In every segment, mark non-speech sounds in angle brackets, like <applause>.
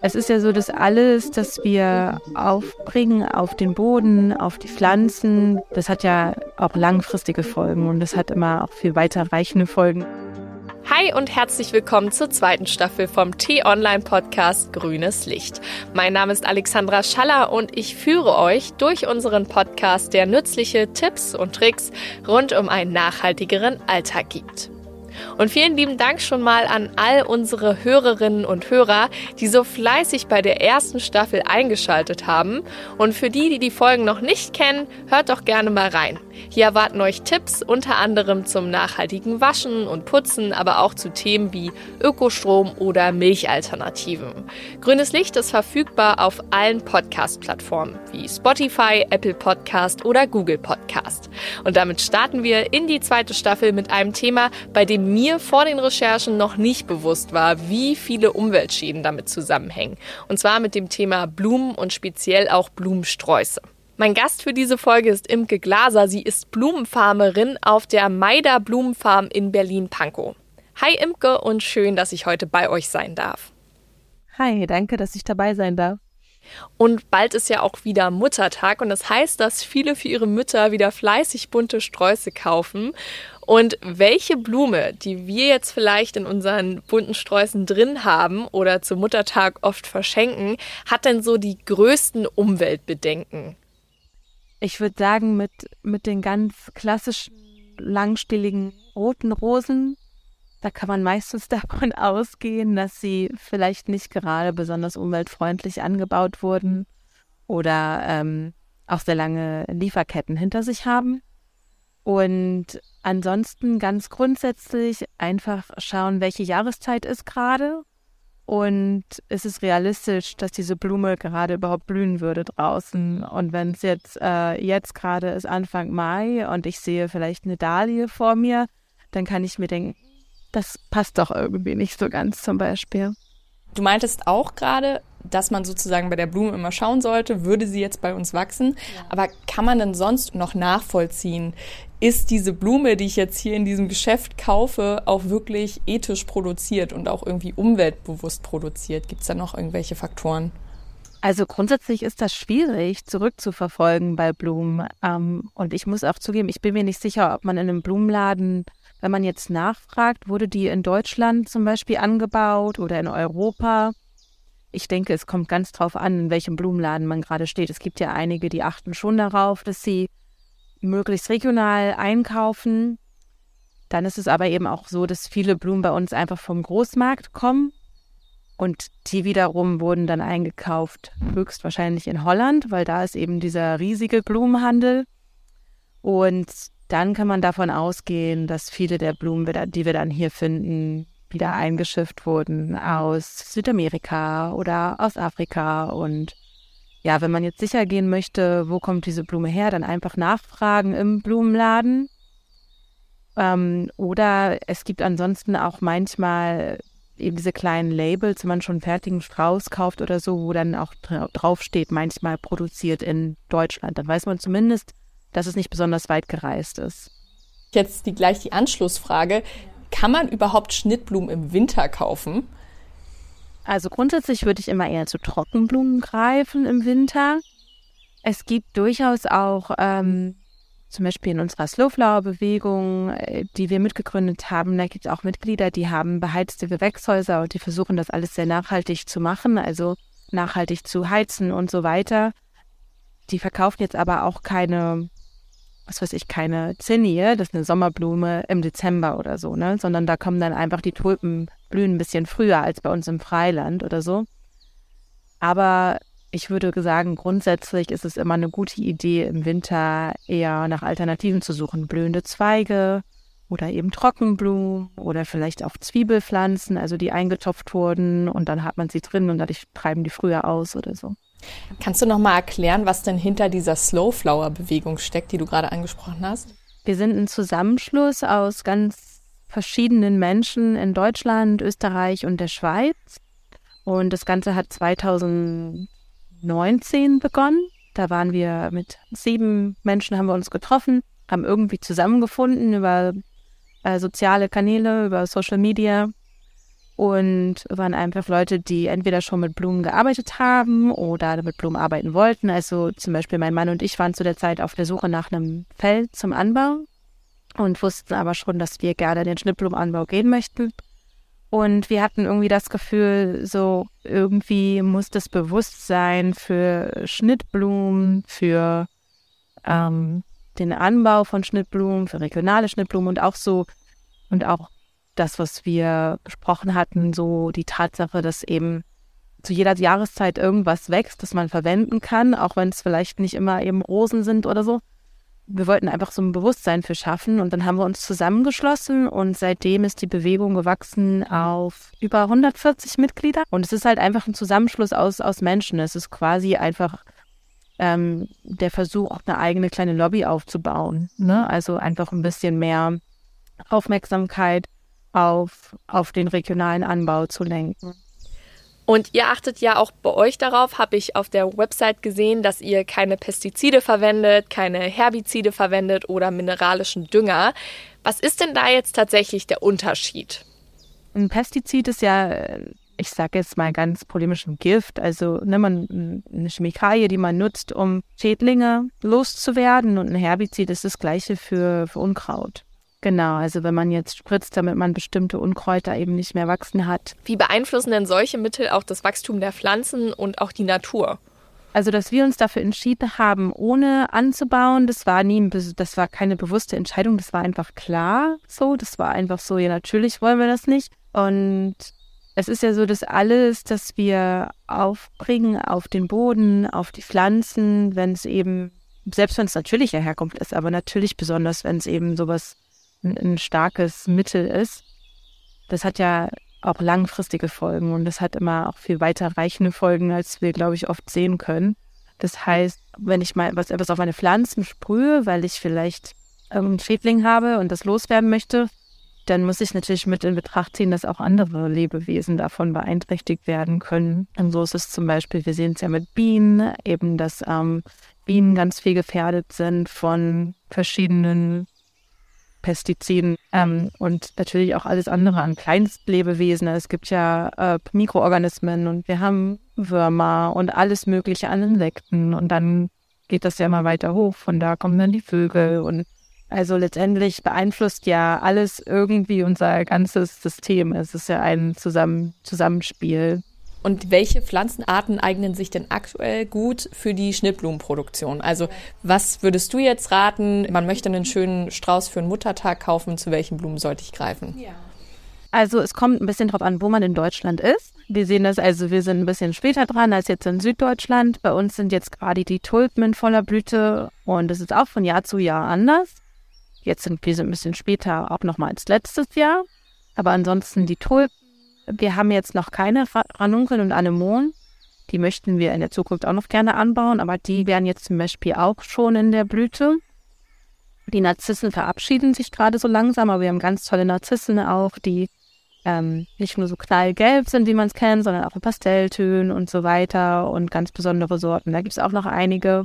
Es ist ja so, dass alles, das wir aufbringen auf den Boden, auf die Pflanzen, das hat ja auch langfristige Folgen und das hat immer auch viel weiterreichende Folgen. Hi und herzlich willkommen zur zweiten Staffel vom T-Online-Podcast Grünes Licht. Mein Name ist Alexandra Schaller und ich führe euch durch unseren Podcast, der nützliche Tipps und Tricks rund um einen nachhaltigeren Alltag gibt. Und vielen lieben Dank schon mal an all unsere Hörerinnen und Hörer, die so fleißig bei der ersten Staffel eingeschaltet haben. Und für die, die die Folgen noch nicht kennen, hört doch gerne mal rein. Hier erwarten euch Tipps unter anderem zum nachhaltigen Waschen und Putzen, aber auch zu Themen wie Ökostrom oder Milchalternativen. Grünes Licht ist verfügbar auf allen Podcast-Plattformen wie Spotify, Apple Podcast oder Google Podcast. Und damit starten wir in die zweite Staffel mit einem Thema, bei dem mir vor den Recherchen noch nicht bewusst war, wie viele Umweltschäden damit zusammenhängen. Und zwar mit dem Thema Blumen und speziell auch Blumensträuße. Mein Gast für diese Folge ist Imke Glaser. Sie ist Blumenfarmerin auf der Maida Blumenfarm in Berlin-Pankow. Hi Imke und schön, dass ich heute bei euch sein darf. Hi, danke, dass ich dabei sein darf. Und bald ist ja auch wieder Muttertag und das heißt, dass viele für ihre Mütter wieder fleißig bunte Sträuße kaufen. Und welche Blume, die wir jetzt vielleicht in unseren bunten Sträußen drin haben oder zum Muttertag oft verschenken, hat denn so die größten Umweltbedenken? Ich würde sagen, mit, mit den ganz klassischen, langstieligen roten Rosen, da kann man meistens <laughs> davon ausgehen, dass sie vielleicht nicht gerade besonders umweltfreundlich angebaut wurden oder ähm, auch sehr lange Lieferketten hinter sich haben. Und ansonsten ganz grundsätzlich einfach schauen, welche Jahreszeit ist gerade und ist es realistisch, dass diese Blume gerade überhaupt blühen würde draußen? Und wenn es jetzt, äh, jetzt gerade ist Anfang Mai und ich sehe vielleicht eine Dahlie vor mir, dann kann ich mir denken, das passt doch irgendwie nicht so ganz zum Beispiel. Du meintest auch gerade, dass man sozusagen bei der Blume immer schauen sollte, würde sie jetzt bei uns wachsen. Aber kann man denn sonst noch nachvollziehen, ist diese Blume, die ich jetzt hier in diesem Geschäft kaufe, auch wirklich ethisch produziert und auch irgendwie umweltbewusst produziert? Gibt es da noch irgendwelche Faktoren? Also grundsätzlich ist das schwierig zurückzuverfolgen bei Blumen. Ähm, und ich muss auch zugeben, ich bin mir nicht sicher, ob man in einem Blumenladen, wenn man jetzt nachfragt, wurde die in Deutschland zum Beispiel angebaut oder in Europa. Ich denke, es kommt ganz drauf an, in welchem Blumenladen man gerade steht. Es gibt ja einige, die achten schon darauf, dass sie möglichst regional einkaufen. Dann ist es aber eben auch so, dass viele Blumen bei uns einfach vom Großmarkt kommen und die wiederum wurden dann eingekauft, höchstwahrscheinlich in Holland, weil da ist eben dieser riesige Blumenhandel. Und dann kann man davon ausgehen, dass viele der Blumen, die wir dann hier finden, wieder eingeschifft wurden aus Südamerika oder aus Afrika und ja, wenn man jetzt sicher gehen möchte, wo kommt diese Blume her, dann einfach nachfragen im Blumenladen. Ähm, oder es gibt ansonsten auch manchmal eben diese kleinen Labels, wenn man schon einen fertigen Strauß kauft oder so, wo dann auch draufsteht, manchmal produziert in Deutschland. Dann weiß man zumindest, dass es nicht besonders weit gereist ist. Jetzt die, gleich die Anschlussfrage. Kann man überhaupt Schnittblumen im Winter kaufen? Also grundsätzlich würde ich immer eher zu Trockenblumen greifen im Winter. Es gibt durchaus auch ähm, zum Beispiel in unserer Slowflower-Bewegung, äh, die wir mitgegründet haben, da gibt es auch Mitglieder, die haben beheizte Gewächshäuser und die versuchen das alles sehr nachhaltig zu machen, also nachhaltig zu heizen und so weiter. Die verkaufen jetzt aber auch keine was weiß ich, keine Zinnie, das ist eine Sommerblume im Dezember oder so, ne? Sondern da kommen dann einfach die Tulpen blühen ein bisschen früher als bei uns im Freiland oder so. Aber ich würde sagen, grundsätzlich ist es immer eine gute Idee, im Winter eher nach Alternativen zu suchen. Blühende Zweige oder eben Trockenblumen oder vielleicht auch Zwiebelpflanzen, also die eingetopft wurden und dann hat man sie drin und dadurch treiben die früher aus oder so. Kannst du noch mal erklären, was denn hinter dieser Slowflower-Bewegung steckt, die du gerade angesprochen hast? Wir sind ein Zusammenschluss aus ganz verschiedenen Menschen in Deutschland, Österreich und der Schweiz. Und das Ganze hat 2019 begonnen. Da waren wir mit sieben Menschen, haben wir uns getroffen, haben irgendwie zusammengefunden über äh, soziale Kanäle, über Social Media und waren einfach Leute, die entweder schon mit Blumen gearbeitet haben oder mit Blumen arbeiten wollten. Also zum Beispiel mein Mann und ich waren zu der Zeit auf der Suche nach einem Feld zum Anbau und wussten aber schon, dass wir gerne in den Schnittblumenanbau gehen möchten. Und wir hatten irgendwie das Gefühl, so irgendwie muss das Bewusstsein für Schnittblumen, für ähm, den Anbau von Schnittblumen, für regionale Schnittblumen und auch so und auch das, was wir besprochen hatten, so die Tatsache, dass eben zu jeder Jahreszeit irgendwas wächst, das man verwenden kann, auch wenn es vielleicht nicht immer eben Rosen sind oder so. Wir wollten einfach so ein Bewusstsein für schaffen und dann haben wir uns zusammengeschlossen und seitdem ist die Bewegung gewachsen auf über 140 Mitglieder und es ist halt einfach ein Zusammenschluss aus, aus Menschen. Es ist quasi einfach ähm, der Versuch, auch eine eigene kleine Lobby aufzubauen. Ne? Also einfach ein bisschen mehr Aufmerksamkeit auf, auf den regionalen Anbau zu lenken. Und ihr achtet ja auch bei euch darauf, habe ich auf der Website gesehen, dass ihr keine Pestizide verwendet, keine Herbizide verwendet oder mineralischen Dünger. Was ist denn da jetzt tatsächlich der Unterschied? Ein Pestizid ist ja, ich sage jetzt mal ganz polemisch ein Gift, also ne, man, eine Chemikalie, die man nutzt, um Schädlinge loszuwerden. Und ein Herbizid ist das gleiche für, für Unkraut. Genau, also wenn man jetzt spritzt, damit man bestimmte Unkräuter eben nicht mehr wachsen hat. Wie beeinflussen denn solche Mittel auch das Wachstum der Pflanzen und auch die Natur? Also, dass wir uns dafür entschieden haben, ohne anzubauen, das war nie, das war keine bewusste Entscheidung, das war einfach klar so, das war einfach so, ja, natürlich wollen wir das nicht. Und es ist ja so, dass alles, das wir aufbringen auf den Boden, auf die Pflanzen, wenn es eben, selbst wenn es natürlicher herkommt, ist, aber natürlich besonders, wenn es eben sowas ein starkes Mittel ist, das hat ja auch langfristige Folgen und das hat immer auch viel weiter reichende Folgen, als wir, glaube ich, oft sehen können. Das heißt, wenn ich mal was etwas auf meine Pflanzen sprühe, weil ich vielleicht einen Schädling habe und das loswerden möchte, dann muss ich natürlich mit in Betracht ziehen, dass auch andere Lebewesen davon beeinträchtigt werden können. Und so ist es zum Beispiel, wir sehen es ja mit Bienen, eben, dass ähm, Bienen ganz viel gefährdet sind von verschiedenen Pestiziden ähm, und natürlich auch alles andere an Kleinstlebewesen. Es gibt ja äh, Mikroorganismen und wir haben Würmer und alles Mögliche an Insekten und dann geht das ja immer weiter hoch. Von da kommen dann die Vögel und also letztendlich beeinflusst ja alles irgendwie unser ganzes System. Es ist ja ein Zusammen Zusammenspiel. Und welche Pflanzenarten eignen sich denn aktuell gut für die Schnittblumenproduktion? Also was würdest du jetzt raten? Man möchte einen schönen Strauß für einen Muttertag kaufen. Zu welchen Blumen sollte ich greifen? Ja. Also es kommt ein bisschen drauf an, wo man in Deutschland ist. Wir sehen das, also wir sind ein bisschen später dran als jetzt in Süddeutschland. Bei uns sind jetzt gerade die Tulpen in voller Blüte und es ist auch von Jahr zu Jahr anders. Jetzt sind wir ein bisschen später auch nochmal als letztes Jahr. Aber ansonsten die Tulpen wir haben jetzt noch keine Ranunkeln und Anemonen. Die möchten wir in der Zukunft auch noch gerne anbauen, aber die werden jetzt zum Beispiel auch schon in der Blüte. Die Narzissen verabschieden sich gerade so langsam, aber wir haben ganz tolle Narzissen auch, die ähm, nicht nur so knallgelb sind, wie man es kennt, sondern auch in Pastelltönen und so weiter und ganz besondere Sorten. Da gibt es auch noch einige.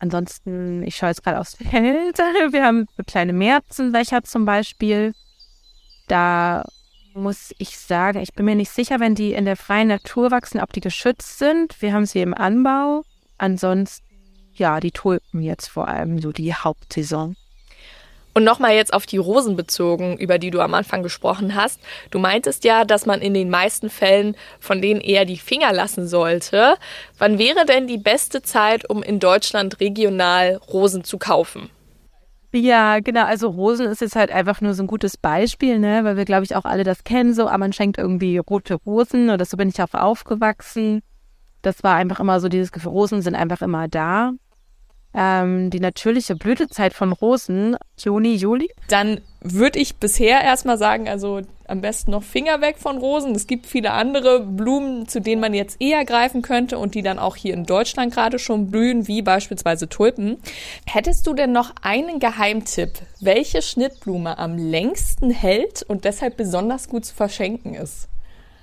Ansonsten, ich schaue jetzt gerade aufs Feld. <laughs> Wir haben kleine Märzenbecher zum Beispiel. Da muss ich sagen, ich bin mir nicht sicher, wenn die in der freien Natur wachsen, ob die geschützt sind. Wir haben sie im Anbau. Ansonsten, ja, die Tulpen jetzt vor allem so die Hauptsaison. Und nochmal jetzt auf die Rosen bezogen, über die du am Anfang gesprochen hast. Du meintest ja, dass man in den meisten Fällen von denen eher die Finger lassen sollte. Wann wäre denn die beste Zeit, um in Deutschland regional Rosen zu kaufen? Ja, genau. Also Rosen ist jetzt halt einfach nur so ein gutes Beispiel, ne, weil wir, glaube ich, auch alle das kennen. So, aber man schenkt irgendwie rote Rosen oder so bin ich auch aufgewachsen. Das war einfach immer so dieses Gefühl, Rosen sind einfach immer da. Ähm, die natürliche Blütezeit von Rosen, Juni, Juli. Dann würde ich bisher erstmal sagen, also am besten noch Finger weg von Rosen. Es gibt viele andere Blumen, zu denen man jetzt eher greifen könnte und die dann auch hier in Deutschland gerade schon blühen, wie beispielsweise Tulpen. Hättest du denn noch einen Geheimtipp, welche Schnittblume am längsten hält und deshalb besonders gut zu verschenken ist?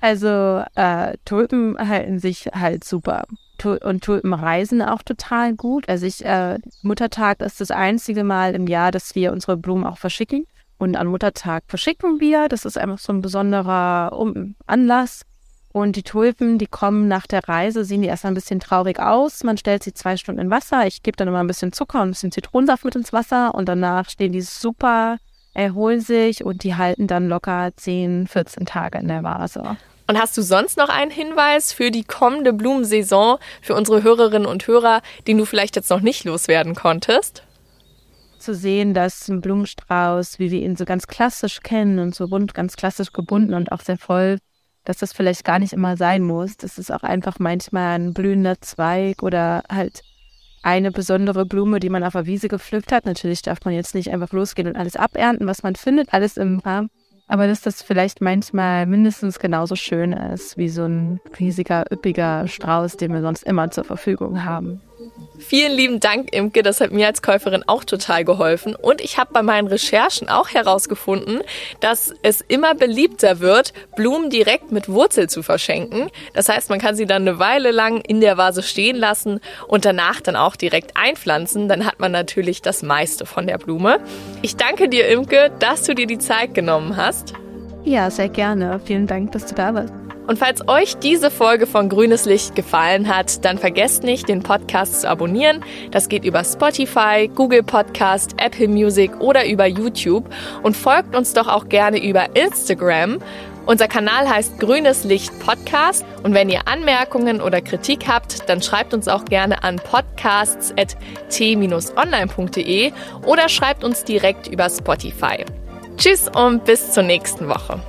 Also äh, Tulpen halten sich halt super. Und Tulpen reisen auch total gut. Also ich, äh, Muttertag ist das einzige Mal im Jahr, dass wir unsere Blumen auch verschicken. Und an Muttertag verschicken wir. Das ist einfach so ein besonderer Anlass. Und die Tulpen, die kommen nach der Reise, sehen die erstmal ein bisschen traurig aus. Man stellt sie zwei Stunden in Wasser. Ich gebe dann immer ein bisschen Zucker und ein bisschen Zitronensaft mit ins Wasser. Und danach stehen die super, erholen sich und die halten dann locker 10, 14 Tage in der Vase. Und hast du sonst noch einen Hinweis für die kommende Blumensaison für unsere Hörerinnen und Hörer, den du vielleicht jetzt noch nicht loswerden konntest? Zu sehen, dass ein Blumenstrauß, wie wir ihn so ganz klassisch kennen und so bunt, ganz klassisch gebunden und auch sehr voll, dass das vielleicht gar nicht immer sein muss. Das ist auch einfach manchmal ein blühender Zweig oder halt eine besondere Blume, die man auf der Wiese gepflückt hat. Natürlich darf man jetzt nicht einfach losgehen und alles abernten, was man findet, alles im Rahmen. Aber dass das vielleicht manchmal mindestens genauso schön ist wie so ein riesiger, üppiger Strauß, den wir sonst immer zur Verfügung haben. Vielen lieben Dank, Imke. Das hat mir als Käuferin auch total geholfen. Und ich habe bei meinen Recherchen auch herausgefunden, dass es immer beliebter wird, Blumen direkt mit Wurzel zu verschenken. Das heißt, man kann sie dann eine Weile lang in der Vase stehen lassen und danach dann auch direkt einpflanzen. Dann hat man natürlich das meiste von der Blume. Ich danke dir, Imke, dass du dir die Zeit genommen hast. Ja, sehr gerne. Vielen Dank, dass du da warst. Und falls euch diese Folge von Grünes Licht gefallen hat, dann vergesst nicht, den Podcast zu abonnieren. Das geht über Spotify, Google Podcast, Apple Music oder über YouTube. Und folgt uns doch auch gerne über Instagram. Unser Kanal heißt Grünes Licht Podcast. Und wenn ihr Anmerkungen oder Kritik habt, dann schreibt uns auch gerne an podcasts.t-online.de oder schreibt uns direkt über Spotify. Tschüss und bis zur nächsten Woche.